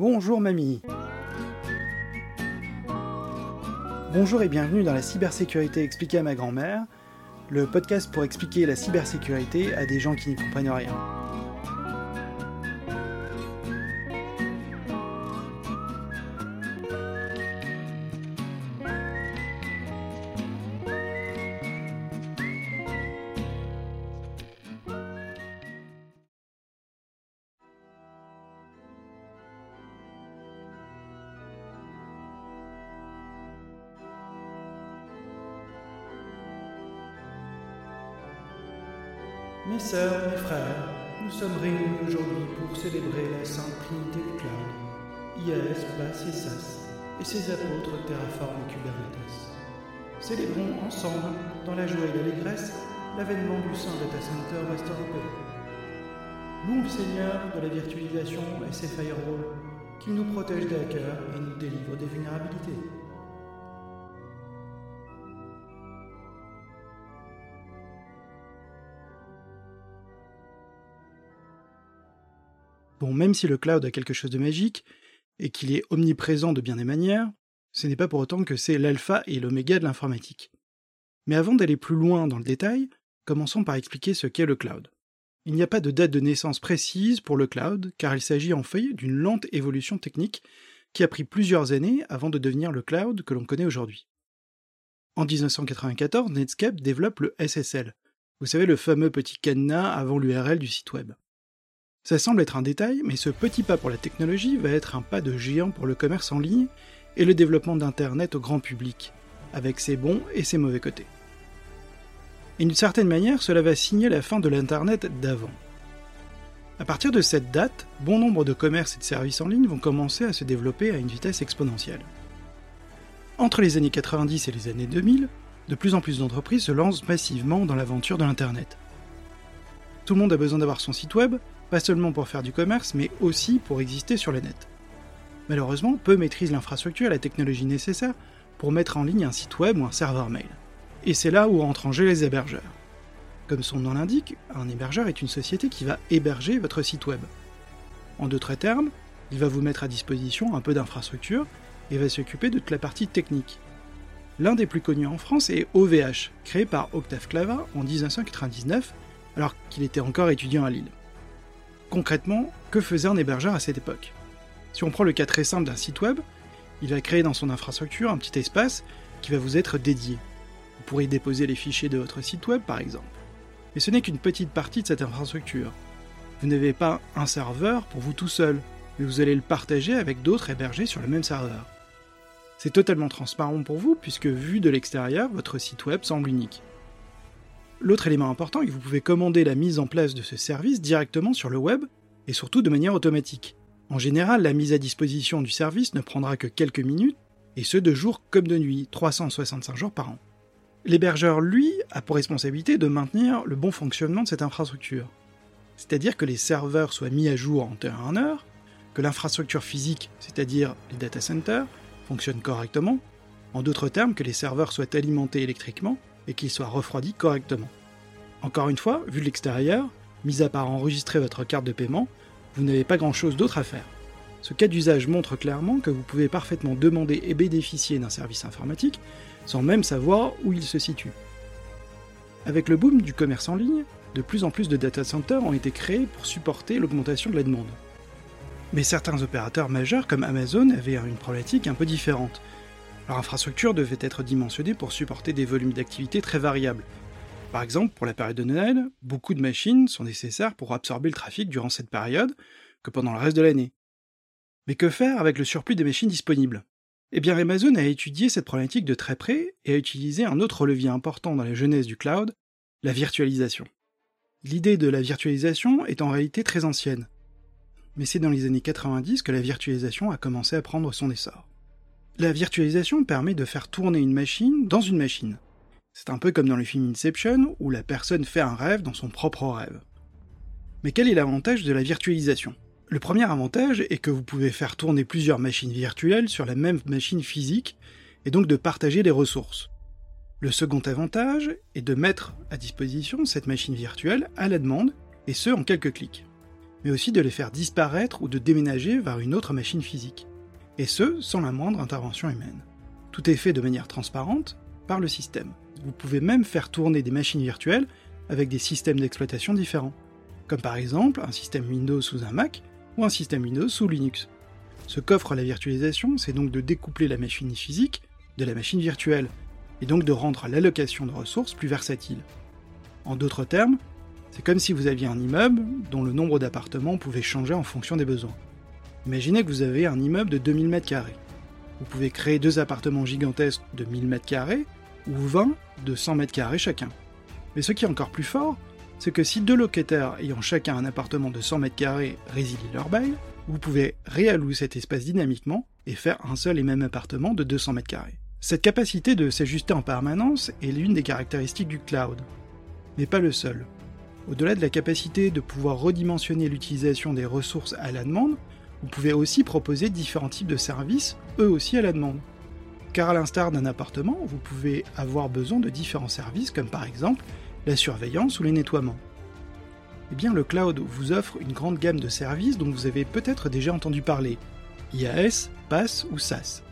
Bonjour mamie. Bonjour et bienvenue dans la cybersécurité expliquée à ma grand-mère, le podcast pour expliquer la cybersécurité à des gens qui n'y comprennent rien. Mes sœurs, mes frères, nous sommes réunis aujourd'hui pour célébrer la Sainte Trinité du Cloud, IAS, BAS et SAS, et ses apôtres Terraform et Kubernetes. Célébrons ensemble, dans la joie et l'allégresse, l'avènement du Saint Data Center Master Open. Louons le Seigneur de la virtualisation et ses firewalls, qui nous protège des hackers et nous délivre des vulnérabilités. Bon, même si le cloud a quelque chose de magique, et qu'il est omniprésent de bien des manières, ce n'est pas pour autant que c'est l'alpha et l'oméga de l'informatique. Mais avant d'aller plus loin dans le détail, commençons par expliquer ce qu'est le cloud. Il n'y a pas de date de naissance précise pour le cloud, car il s'agit en fait d'une lente évolution technique qui a pris plusieurs années avant de devenir le cloud que l'on connaît aujourd'hui. En 1994, Netscape développe le SSL, vous savez le fameux petit cadenas avant l'URL du site web. Ça semble être un détail, mais ce petit pas pour la technologie va être un pas de géant pour le commerce en ligne et le développement d'Internet au grand public, avec ses bons et ses mauvais côtés. Et d'une certaine manière, cela va signer la fin de l'Internet d'avant. À partir de cette date, bon nombre de commerces et de services en ligne vont commencer à se développer à une vitesse exponentielle. Entre les années 90 et les années 2000, de plus en plus d'entreprises se lancent massivement dans l'aventure de l'Internet. Tout le monde a besoin d'avoir son site web, pas seulement pour faire du commerce, mais aussi pour exister sur le net. Malheureusement, peu maîtrisent l'infrastructure et la technologie nécessaire pour mettre en ligne un site web ou un serveur mail. Et c'est là où entrent en jeu les hébergeurs. Comme son nom l'indique, un hébergeur est une société qui va héberger votre site web. En d'autres termes, il va vous mettre à disposition un peu d'infrastructure et va s'occuper de toute la partie technique. L'un des plus connus en France est OVH, créé par Octave Clava en 1999, alors qu'il était encore étudiant à Lille. Concrètement, que faisait un hébergeur à cette époque? Si on prend le cas très simple d'un site web, il va créer dans son infrastructure un petit espace qui va vous être dédié. Vous pourrez déposer les fichiers de votre site web par exemple. Mais ce n'est qu'une petite partie de cette infrastructure. Vous n'avez pas un serveur pour vous tout seul, mais vous allez le partager avec d'autres hébergés sur le même serveur. C'est totalement transparent pour vous puisque vu de l'extérieur, votre site web semble unique. L'autre élément important est que vous pouvez commander la mise en place de ce service directement sur le web et surtout de manière automatique. En général, la mise à disposition du service ne prendra que quelques minutes, et ce de jour comme de nuit, 365 jours par an. L'hébergeur, lui, a pour responsabilité de maintenir le bon fonctionnement de cette infrastructure. C'est-à-dire que les serveurs soient mis à jour en temps et en heure, que l'infrastructure physique, c'est-à-dire les data centers, fonctionne correctement, en d'autres termes que les serveurs soient alimentés électriquement et qu'ils soient refroidis correctement. Encore une fois, vu de l'extérieur, mis à part enregistrer votre carte de paiement, vous n'avez pas grand-chose d'autre à faire. Ce cas d'usage montre clairement que vous pouvez parfaitement demander et bénéficier d'un service informatique sans même savoir où il se situe. Avec le boom du commerce en ligne, de plus en plus de data centers ont été créés pour supporter l'augmentation de la demande. Mais certains opérateurs majeurs comme Amazon avaient une problématique un peu différente. Leur infrastructure devait être dimensionnée pour supporter des volumes d'activité très variables. Par exemple, pour la période de Noël, beaucoup de machines sont nécessaires pour absorber le trafic durant cette période que pendant le reste de l'année. Mais que faire avec le surplus des machines disponibles? Eh bien, Amazon a étudié cette problématique de très près et a utilisé un autre levier important dans la genèse du cloud, la virtualisation. L'idée de la virtualisation est en réalité très ancienne. Mais c'est dans les années 90 que la virtualisation a commencé à prendre son essor. La virtualisation permet de faire tourner une machine dans une machine. C'est un peu comme dans le film Inception, où la personne fait un rêve dans son propre rêve. Mais quel est l'avantage de la virtualisation? Le premier avantage est que vous pouvez faire tourner plusieurs machines virtuelles sur la même machine physique, et donc de partager les ressources. Le second avantage est de mettre à disposition cette machine virtuelle à la demande, et ce en quelques clics. mais aussi de les faire disparaître ou de déménager vers une autre machine physique. Et ce, sans la moindre intervention humaine. Tout est fait de manière transparente par le système. Vous pouvez même faire tourner des machines virtuelles avec des systèmes d'exploitation différents, comme par exemple un système Windows sous un Mac ou un système Windows sous Linux. Ce qu'offre la virtualisation, c'est donc de découpler la machine physique de la machine virtuelle, et donc de rendre l'allocation de ressources plus versatile. En d'autres termes, c'est comme si vous aviez un immeuble dont le nombre d'appartements pouvait changer en fonction des besoins. Imaginez que vous avez un immeuble de 2000 m2. Vous pouvez créer deux appartements gigantesques de 1000 m2 ou 20 de 100 m2 chacun. Mais ce qui est encore plus fort, c'est que si deux locataires ayant chacun un appartement de 100 m2 résilient leur bail, vous pouvez réallouer cet espace dynamiquement et faire un seul et même appartement de 200 m2. Cette capacité de s'ajuster en permanence est l'une des caractéristiques du cloud, mais pas le seul. Au-delà de la capacité de pouvoir redimensionner l'utilisation des ressources à la demande, vous pouvez aussi proposer différents types de services, eux aussi à la demande. Car à l'instar d'un appartement, vous pouvez avoir besoin de différents services comme par exemple la surveillance ou les nettoiements. Eh bien, le cloud vous offre une grande gamme de services dont vous avez peut-être déjà entendu parler IaaS, PaaS ou SaaS.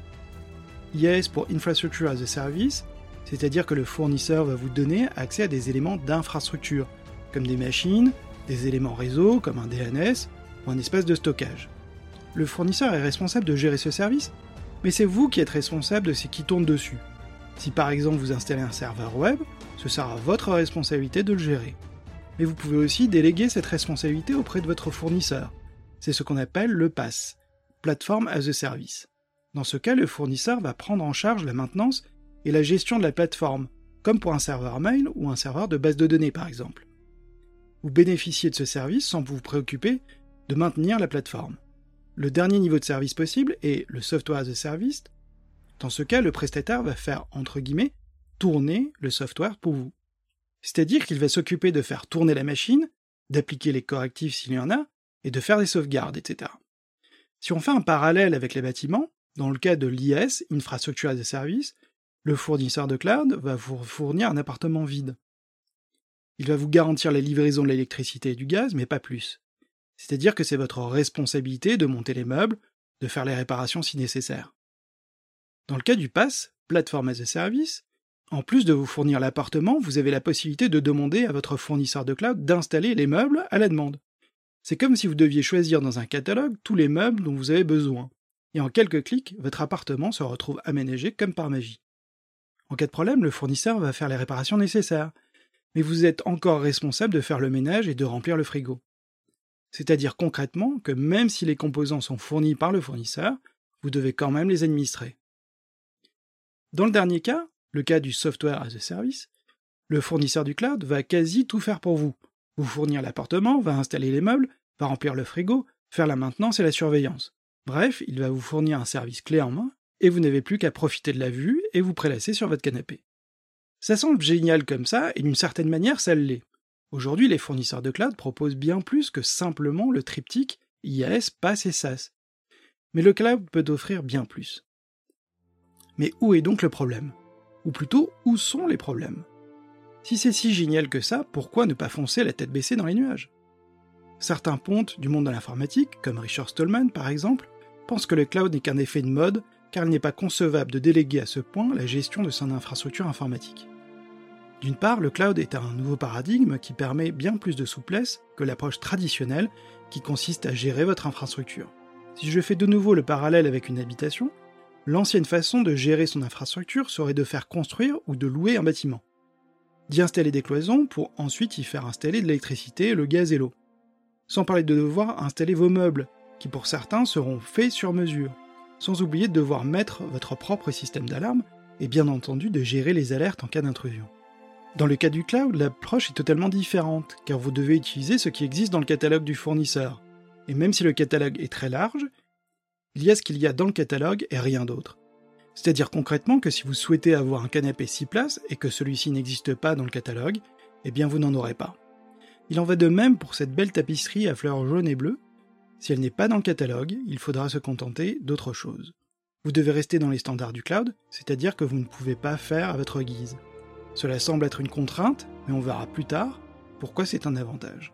IaaS pour Infrastructure as a Service, c'est-à-dire que le fournisseur va vous donner accès à des éléments d'infrastructure, comme des machines, des éléments réseau comme un DNS ou un espace de stockage. Le fournisseur est responsable de gérer ce service, mais c'est vous qui êtes responsable de ce qui tourne dessus. Si par exemple vous installez un serveur web, ce sera votre responsabilité de le gérer. Mais vous pouvez aussi déléguer cette responsabilité auprès de votre fournisseur. C'est ce qu'on appelle le PaaS, Platform as a Service. Dans ce cas, le fournisseur va prendre en charge la maintenance et la gestion de la plateforme, comme pour un serveur mail ou un serveur de base de données par exemple. Vous bénéficiez de ce service sans vous préoccuper de maintenir la plateforme. Le dernier niveau de service possible est le software as a service. Dans ce cas, le prestataire va faire, entre guillemets, tourner le software pour vous. C'est-à-dire qu'il va s'occuper de faire tourner la machine, d'appliquer les correctifs s'il y en a, et de faire des sauvegardes, etc. Si on fait un parallèle avec les bâtiments, dans le cas de l'IS, Infrastructure as a Service, le fournisseur de cloud va vous fournir un appartement vide. Il va vous garantir la livraison de l'électricité et du gaz, mais pas plus. C'est-à-dire que c'est votre responsabilité de monter les meubles, de faire les réparations si nécessaire. Dans le cas du PASS, Platform as a Service, en plus de vous fournir l'appartement, vous avez la possibilité de demander à votre fournisseur de cloud d'installer les meubles à la demande. C'est comme si vous deviez choisir dans un catalogue tous les meubles dont vous avez besoin. Et en quelques clics, votre appartement se retrouve aménagé comme par magie. En cas de problème, le fournisseur va faire les réparations nécessaires, mais vous êtes encore responsable de faire le ménage et de remplir le frigo. C'est-à-dire concrètement que même si les composants sont fournis par le fournisseur, vous devez quand même les administrer. Dans le dernier cas, le cas du software as a service, le fournisseur du cloud va quasi tout faire pour vous. Vous fournir l'appartement, va installer les meubles, va remplir le frigo, faire la maintenance et la surveillance. Bref, il va vous fournir un service clé en main, et vous n'avez plus qu'à profiter de la vue et vous prélasser sur votre canapé. Ça semble génial comme ça, et d'une certaine manière, ça l'est. Aujourd'hui, les fournisseurs de cloud proposent bien plus que simplement le triptyque IaaS, PaaS et SaaS. Mais le cloud peut offrir bien plus. Mais où est donc le problème? Ou plutôt, où sont les problèmes? Si c'est si génial que ça, pourquoi ne pas foncer la tête baissée dans les nuages? Certains pontes du monde de l'informatique, comme Richard Stallman par exemple, pensent que le cloud n'est qu'un effet de mode car il n'est pas concevable de déléguer à ce point la gestion de son infrastructure informatique. D'une part, le cloud est un nouveau paradigme qui permet bien plus de souplesse que l'approche traditionnelle qui consiste à gérer votre infrastructure. Si je fais de nouveau le parallèle avec une habitation, l'ancienne façon de gérer son infrastructure serait de faire construire ou de louer un bâtiment, d'y installer des cloisons pour ensuite y faire installer de l'électricité, le gaz et l'eau. Sans parler de devoir installer vos meubles, qui pour certains seront faits sur mesure, sans oublier de devoir mettre votre propre système d'alarme et bien entendu de gérer les alertes en cas d'intrusion. Dans le cas du cloud, l'approche est totalement différente, car vous devez utiliser ce qui existe dans le catalogue du fournisseur. Et même si le catalogue est très large, il y a ce qu'il y a dans le catalogue et rien d'autre. C'est-à-dire concrètement que si vous souhaitez avoir un canapé 6 places et que celui-ci n'existe pas dans le catalogue, eh bien vous n'en aurez pas. Il en va de même pour cette belle tapisserie à fleurs jaunes et bleues. Si elle n'est pas dans le catalogue, il faudra se contenter d'autre chose. Vous devez rester dans les standards du cloud, c'est-à-dire que vous ne pouvez pas faire à votre guise. Cela semble être une contrainte, mais on verra plus tard pourquoi c'est un avantage.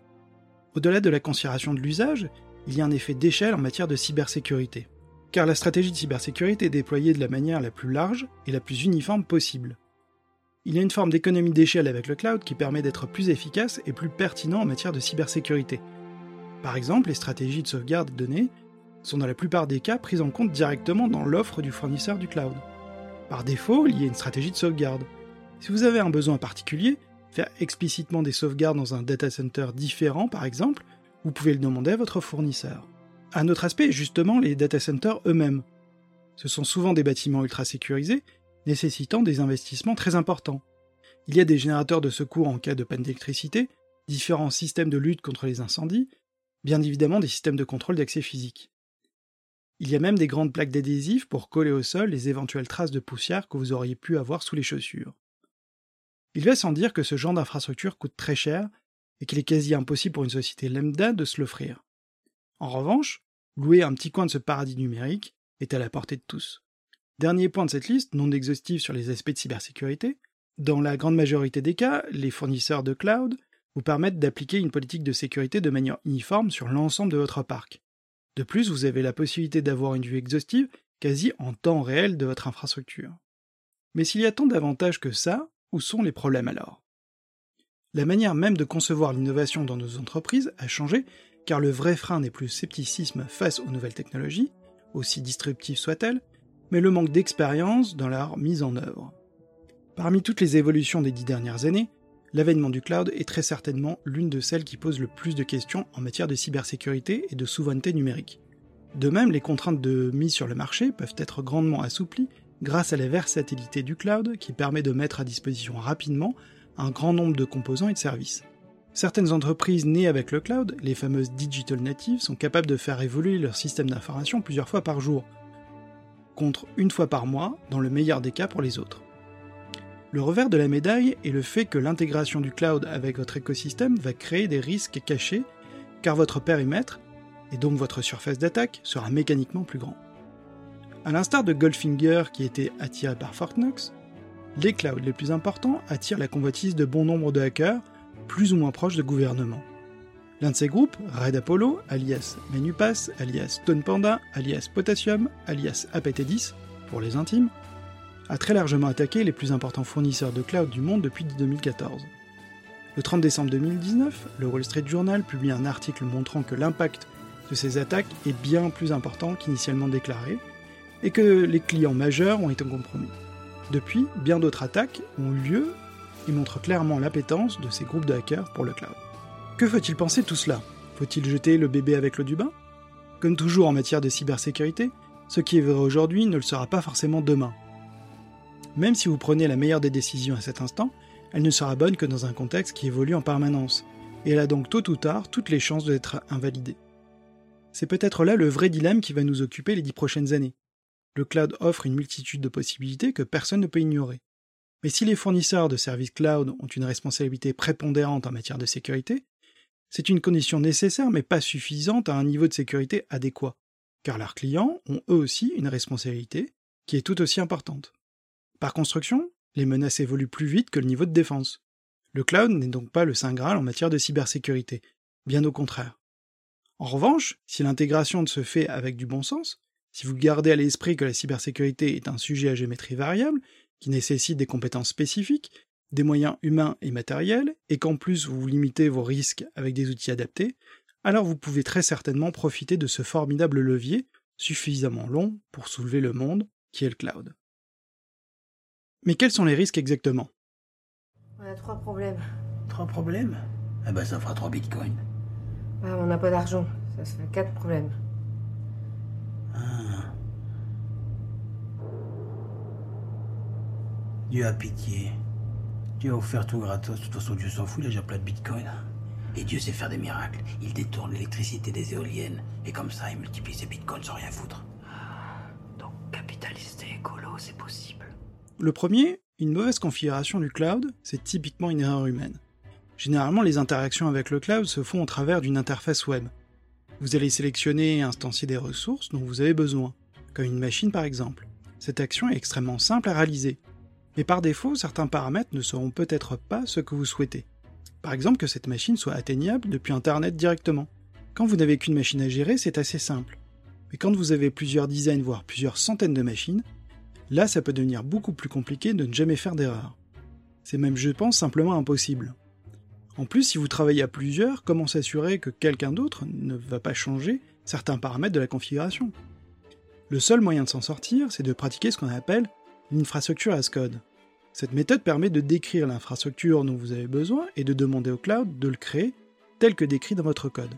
Au-delà de la considération de l'usage, il y a un effet d'échelle en matière de cybersécurité. Car la stratégie de cybersécurité est déployée de la manière la plus large et la plus uniforme possible. Il y a une forme d'économie d'échelle avec le cloud qui permet d'être plus efficace et plus pertinent en matière de cybersécurité. Par exemple, les stratégies de sauvegarde de données sont dans la plupart des cas prises en compte directement dans l'offre du fournisseur du cloud. Par défaut, il y a une stratégie de sauvegarde. Si vous avez un besoin particulier, faire explicitement des sauvegardes dans un data center différent par exemple, vous pouvez le demander à votre fournisseur. Un autre aspect est justement les data centers eux-mêmes. Ce sont souvent des bâtiments ultra sécurisés, nécessitant des investissements très importants. Il y a des générateurs de secours en cas de panne d'électricité, différents systèmes de lutte contre les incendies, bien évidemment des systèmes de contrôle d'accès physique. Il y a même des grandes plaques d'adhésif pour coller au sol les éventuelles traces de poussière que vous auriez pu avoir sous les chaussures. Il va sans dire que ce genre d'infrastructure coûte très cher et qu'il est quasi impossible pour une société lambda de se l'offrir. En revanche, louer un petit coin de ce paradis numérique est à la portée de tous. Dernier point de cette liste, non exhaustive sur les aspects de cybersécurité, dans la grande majorité des cas, les fournisseurs de cloud vous permettent d'appliquer une politique de sécurité de manière uniforme sur l'ensemble de votre parc. De plus, vous avez la possibilité d'avoir une vue exhaustive quasi en temps réel de votre infrastructure. Mais s'il y a tant d'avantages que ça, où sont les problèmes alors? La manière même de concevoir l'innovation dans nos entreprises a changé, car le vrai frein n'est plus le scepticisme face aux nouvelles technologies, aussi disruptives soient-elles, mais le manque d'expérience dans leur mise en œuvre. Parmi toutes les évolutions des dix dernières années, l'avènement du cloud est très certainement l'une de celles qui pose le plus de questions en matière de cybersécurité et de souveraineté numérique. De même, les contraintes de mise sur le marché peuvent être grandement assouplies grâce à la versatilité du cloud qui permet de mettre à disposition rapidement un grand nombre de composants et de services. Certaines entreprises nées avec le cloud, les fameuses digital natives, sont capables de faire évoluer leur système d'information plusieurs fois par jour, contre une fois par mois dans le meilleur des cas pour les autres. Le revers de la médaille est le fait que l'intégration du cloud avec votre écosystème va créer des risques cachés, car votre périmètre, et donc votre surface d'attaque, sera mécaniquement plus grand. A l'instar de Goldfinger qui était attiré par Fortnox, les clouds les plus importants attirent la convoitise de bon nombre de hackers, plus ou moins proches de gouvernements. L'un de ces groupes, Red Apollo, alias Menupass, alias Stone Panda, alias Potassium, alias APT10, pour les intimes, a très largement attaqué les plus importants fournisseurs de cloud du monde depuis 2014. Le 30 décembre 2019, le Wall Street Journal publie un article montrant que l'impact de ces attaques est bien plus important qu'initialement déclaré, et que les clients majeurs ont été compromis. Depuis, bien d'autres attaques ont eu lieu et montrent clairement l'appétence de ces groupes de hackers pour le cloud. Que faut-il penser de tout cela? Faut-il jeter le bébé avec l'eau du bain? Comme toujours en matière de cybersécurité, ce qui est vrai aujourd'hui ne le sera pas forcément demain, même si vous prenez la meilleure des décisions à cet instant, elle ne sera bonne que dans un contexte qui évolue en permanence, et elle a donc tôt ou tard toutes les chances d'être invalidée. C'est peut-être là le vrai dilemme qui va nous occuper les dix prochaines années. Le cloud offre une multitude de possibilités que personne ne peut ignorer. Mais si les fournisseurs de services cloud ont une responsabilité prépondérante en matière de sécurité, c'est une condition nécessaire mais pas suffisante à un niveau de sécurité adéquat, car leurs clients ont eux aussi une responsabilité qui est tout aussi importante. Par construction, les menaces évoluent plus vite que le niveau de défense. Le cloud n'est donc pas le saint Graal en matière de cybersécurité, bien au contraire. En revanche, si l'intégration se fait avec du bon sens, si vous gardez à l'esprit que la cybersécurité est un sujet à géométrie variable, qui nécessite des compétences spécifiques, des moyens humains et matériels, et qu'en plus vous limitez vos risques avec des outils adaptés, alors vous pouvez très certainement profiter de ce formidable levier, suffisamment long pour soulever le monde, qui est le cloud. Mais quels sont les risques exactement? On a trois problèmes. Trois problèmes? Eh ben ça fera trois bitcoins. on n'a pas d'argent. Ça, se fait quatre problèmes. Dieu a pitié. Dieu a offert tout gratos. De toute façon, Dieu s'en fout, il a déjà plein de bitcoins. Et Dieu sait faire des miracles. Il détourne l'électricité des éoliennes. Et comme ça, il multiplie ses bitcoins sans rien foutre. Donc, capitaliser écolo, c'est possible. Le premier, une mauvaise configuration du cloud, c'est typiquement une erreur humaine. Généralement, les interactions avec le cloud se font au travers d'une interface web. Vous allez sélectionner et instancier des ressources dont vous avez besoin, comme une machine par exemple. Cette action est extrêmement simple à réaliser. Mais par défaut, certains paramètres ne seront peut-être pas ce que vous souhaitez. Par exemple que cette machine soit atteignable depuis Internet directement. Quand vous n'avez qu'une machine à gérer, c'est assez simple. Mais quand vous avez plusieurs dizaines, voire plusieurs centaines de machines, là ça peut devenir beaucoup plus compliqué de ne jamais faire d'erreur. C'est même, je pense, simplement impossible. En plus, si vous travaillez à plusieurs, comment s'assurer que quelqu'un d'autre ne va pas changer certains paramètres de la configuration? Le seul moyen de s'en sortir, c'est de pratiquer ce qu'on appelle l'infrastructure as code. Cette méthode permet de décrire l'infrastructure dont vous avez besoin et de demander au cloud de le créer tel que décrit dans votre code.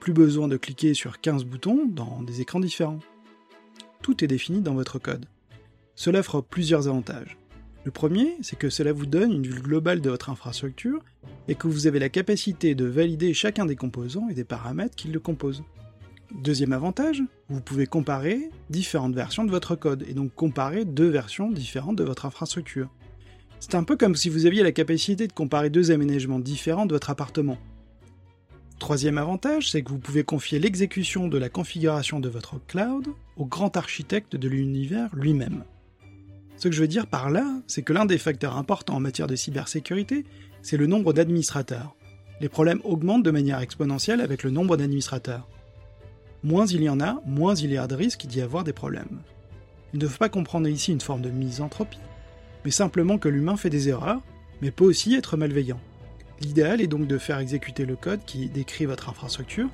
Plus besoin de cliquer sur 15 boutons dans des écrans différents. Tout est défini dans votre code. Cela offre plusieurs avantages. Le premier, c'est que cela vous donne une vue globale de votre infrastructure et que vous avez la capacité de valider chacun des composants et des paramètres qui le composent. Deuxième avantage, vous pouvez comparer différentes versions de votre code et donc comparer deux versions différentes de votre infrastructure. C'est un peu comme si vous aviez la capacité de comparer deux aménagements différents de votre appartement. Troisième avantage, c'est que vous pouvez confier l'exécution de la configuration de votre cloud au grand architecte de l'univers lui-même. Ce que je veux dire par là, c'est que l'un des facteurs importants en matière de cybersécurité, c'est le nombre d'administrateurs. Les problèmes augmentent de manière exponentielle avec le nombre d'administrateurs. Moins il y en a, moins il y a de risque d'y avoir des problèmes. Il ne faut pas comprendre ici une forme de misanthropie, mais simplement que l'humain fait des erreurs, mais peut aussi être malveillant. L'idéal est donc de faire exécuter le code qui décrit votre infrastructure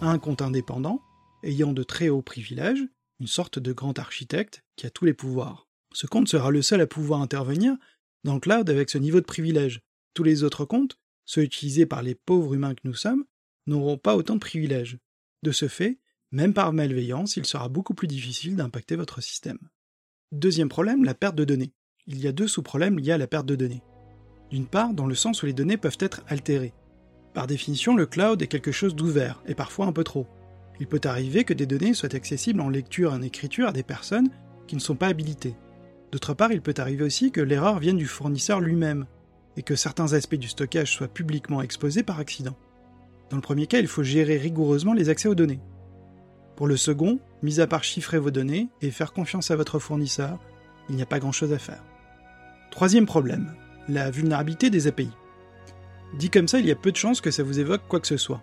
à un compte indépendant, ayant de très hauts privilèges, une sorte de grand architecte qui a tous les pouvoirs. Ce compte sera le seul à pouvoir intervenir dans le cloud avec ce niveau de privilège. Tous les autres comptes, ceux utilisés par les pauvres humains que nous sommes, n'auront pas autant de privilèges. De ce fait, même par malveillance, il sera beaucoup plus difficile d'impacter votre système. Deuxième problème, la perte de données. Il y a deux sous-problèmes liés à la perte de données. D'une part, dans le sens où les données peuvent être altérées. Par définition, le cloud est quelque chose d'ouvert, et parfois un peu trop. Il peut arriver que des données soient accessibles en lecture et en écriture à des personnes qui ne sont pas habilitées. D'autre part, il peut arriver aussi que l'erreur vienne du fournisseur lui-même, et que certains aspects du stockage soient publiquement exposés par accident. Dans le premier cas, il faut gérer rigoureusement les accès aux données. Pour le second, mis à part chiffrer vos données et faire confiance à votre fournisseur, il n'y a pas grand-chose à faire. Troisième problème, la vulnérabilité des API. Dit comme ça, il y a peu de chances que ça vous évoque quoi que ce soit.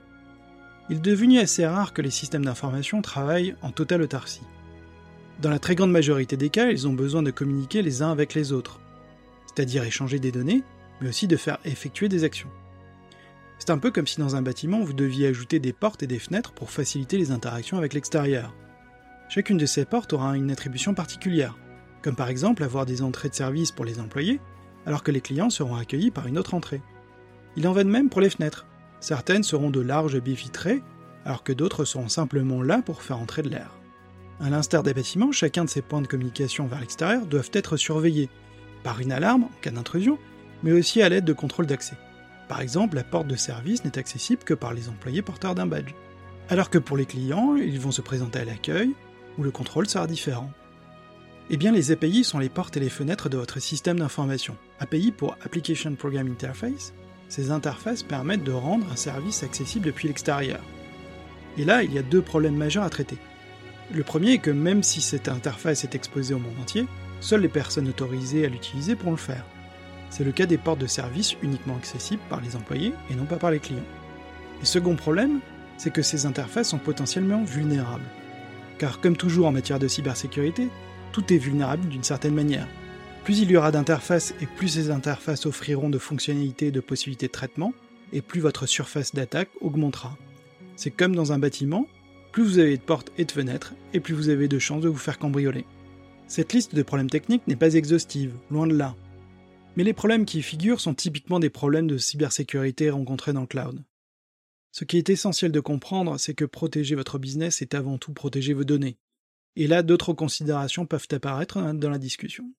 Il est devenu assez rare que les systèmes d'information travaillent en totale autarcie. Dans la très grande majorité des cas, ils ont besoin de communiquer les uns avec les autres, c'est-à-dire échanger des données, mais aussi de faire effectuer des actions. C'est un peu comme si dans un bâtiment vous deviez ajouter des portes et des fenêtres pour faciliter les interactions avec l'extérieur. Chacune de ces portes aura une attribution particulière, comme par exemple avoir des entrées de service pour les employés, alors que les clients seront accueillis par une autre entrée. Il en va de même pour les fenêtres. Certaines seront de larges baies alors que d'autres seront simplement là pour faire entrer de l'air. À l'instar des bâtiments, chacun de ces points de communication vers l'extérieur doivent être surveillés, par une alarme en cas d'intrusion, mais aussi à l'aide de contrôles d'accès. Par exemple, la porte de service n'est accessible que par les employés porteurs d'un badge. Alors que pour les clients, ils vont se présenter à l'accueil, où le contrôle sera différent. Eh bien, les API sont les portes et les fenêtres de votre système d'information. API pour Application Program Interface, ces interfaces permettent de rendre un service accessible depuis l'extérieur. Et là, il y a deux problèmes majeurs à traiter. Le premier est que même si cette interface est exposée au monde entier, seules les personnes autorisées à l'utiliser pourront le faire. C'est le cas des portes de service uniquement accessibles par les employés et non pas par les clients. Le second problème, c'est que ces interfaces sont potentiellement vulnérables. Car comme toujours en matière de cybersécurité, tout est vulnérable d'une certaine manière. Plus il y aura d'interfaces et plus ces interfaces offriront de fonctionnalités et de possibilités de traitement, et plus votre surface d'attaque augmentera. C'est comme dans un bâtiment, plus vous avez de portes et de fenêtres, et plus vous avez de chances de vous faire cambrioler. Cette liste de problèmes techniques n'est pas exhaustive, loin de là. Mais les problèmes qui y figurent sont typiquement des problèmes de cybersécurité rencontrés dans le cloud. Ce qui est essentiel de comprendre, c'est que protéger votre business est avant tout protéger vos données. Et là, d'autres considérations peuvent apparaître dans la discussion.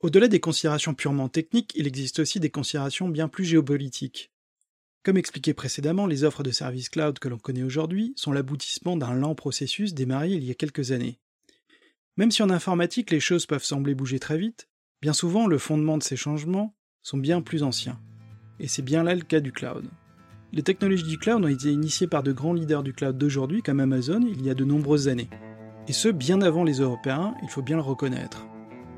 Au-delà des considérations purement techniques, il existe aussi des considérations bien plus géopolitiques. Comme expliqué précédemment, les offres de services cloud que l'on connaît aujourd'hui sont l'aboutissement d'un lent processus démarré il y a quelques années. Même si en informatique les choses peuvent sembler bouger très vite, bien souvent le fondement de ces changements sont bien plus anciens. Et c'est bien là le cas du cloud. Les technologies du cloud ont été initiées par de grands leaders du cloud d'aujourd'hui comme Amazon il y a de nombreuses années. Et ce, bien avant les Européens, il faut bien le reconnaître.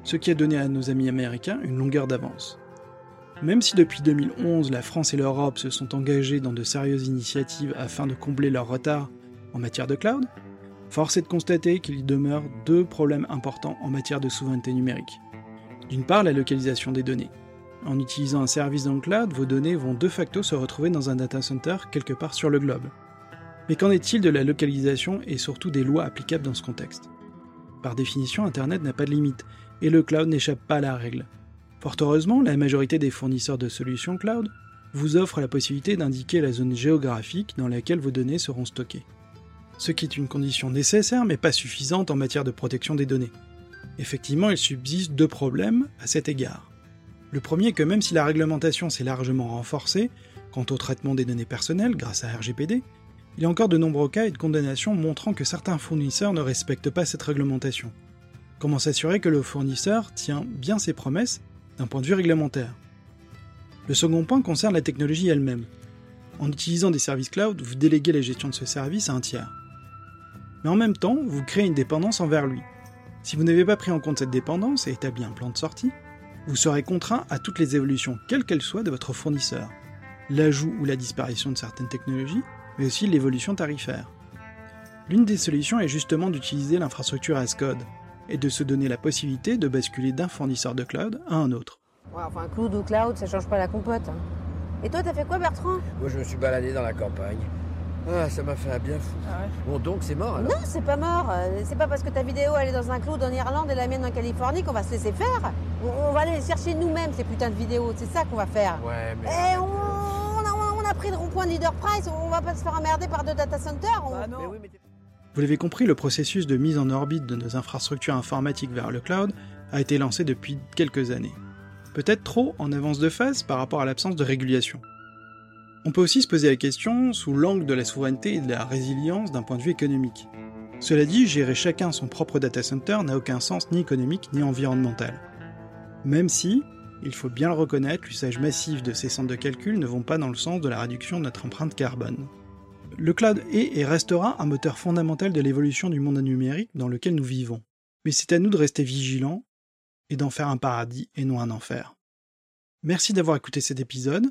Ce qui a donné à nos amis américains une longueur d'avance. Même si depuis 2011 la France et l'Europe se sont engagées dans de sérieuses initiatives afin de combler leur retard en matière de cloud, force est de constater qu'il demeure deux problèmes importants en matière de souveraineté numérique. D'une part, la localisation des données. En utilisant un service dans le cloud, vos données vont de facto se retrouver dans un data center quelque part sur le globe. Mais qu'en est-il de la localisation et surtout des lois applicables dans ce contexte? Par définition, Internet n'a pas de limite, et le cloud n'échappe pas à la règle. Fort heureusement, la majorité des fournisseurs de solutions cloud vous offrent la possibilité d'indiquer la zone géographique dans laquelle vos données seront stockées. Ce qui est une condition nécessaire mais pas suffisante en matière de protection des données. Effectivement, il subsiste deux problèmes à cet égard. Le premier est que même si la réglementation s'est largement renforcée quant au traitement des données personnelles grâce à RGPD, il y a encore de nombreux cas et de condamnations montrant que certains fournisseurs ne respectent pas cette réglementation. Comment s'assurer que le fournisseur tient bien ses promesses d'un point de vue réglementaire? Le second point concerne la technologie elle-même. En utilisant des services cloud, vous déléguez la gestion de ce service à un tiers. Mais en même temps, vous créez une dépendance envers lui. Si vous n'avez pas pris en compte cette dépendance et établi un plan de sortie, vous serez contraint à toutes les évolutions, quelles qu'elles soient, de votre fournisseur. L'ajout ou la disparition de certaines technologies, mais aussi l'évolution tarifaire. L'une des solutions est justement d'utiliser l'infrastructure as code et de se donner la possibilité de basculer d'un fournisseur de cloud à un autre. Ouais, enfin, cloud ou cloud, ça change pas la compote. hein. Et toi, t'as fait quoi, Bertrand? Moi, je me suis baladé dans la campagne. Ah, ça m'a fait un bien fou. Bon, donc, c'est mort alors Non, c'est pas mort. Euh, C'est pas parce que ta vidéo elle est dans un cloud en Irlande et la mienne en Californie qu'on va se laisser faire. On, on va aller chercher nous-mêmes, ces putains de vidéos. C'est ça qu'on va faire. Ouais, mais. Et on, on a, on a pris le rond-point de Leader Price. On va pas se faire emmerder par deux data centers. on- Mais oui, mais t'es- Vous l'avez compris, le processus de mise en orbite de nos infrastructures informatiques vers le cloud a été lancé depuis quelques années. Peut-être trop en avance de phase par rapport à l'absence de régulation. On peut aussi se poser la question sous l'angle de la souveraineté et de la résilience d'un point de vue économique. Cela dit, gérer chacun son propre data center n'a aucun sens ni économique ni environnemental. Même si, il faut bien le reconnaître, l'usage massif de ces centres de calcul ne vont pas dans le sens de la réduction de notre empreinte carbone. Le cloud est et restera un moteur fondamental de l'évolution du monde numérique dans lequel nous vivons. Mais c'est à nous de rester vigilants et d'en faire un paradis et non un enfer. Merci d'avoir écouté cet épisode.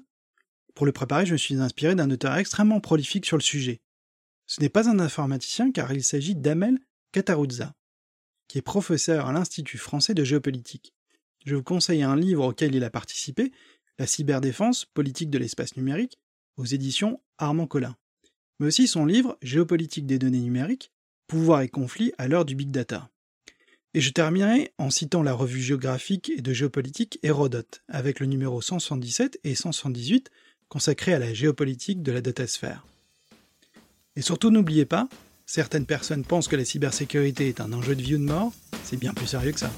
Pour le préparer, je me suis inspiré d'un auteur extrêmement prolifique sur le sujet. Ce n'est pas un informaticien car il s'agit d'Amel Kataruzza, qui est professeur à l'Institut français de géopolitique. Je vous conseille un livre auquel il a participé, La cyberdéfense, politique de l'espace numérique, aux éditions Armand Collin mais aussi son livre Géopolitique des données numériques, pouvoir et conflits à l'heure du big data. Et je terminerai en citant la revue géographique et de géopolitique Hérodote, avec le numéro 177 et 178 consacrés à la géopolitique de la datasphère. Et surtout n'oubliez pas, certaines personnes pensent que la cybersécurité est un enjeu de vie ou de mort, c'est bien plus sérieux que ça.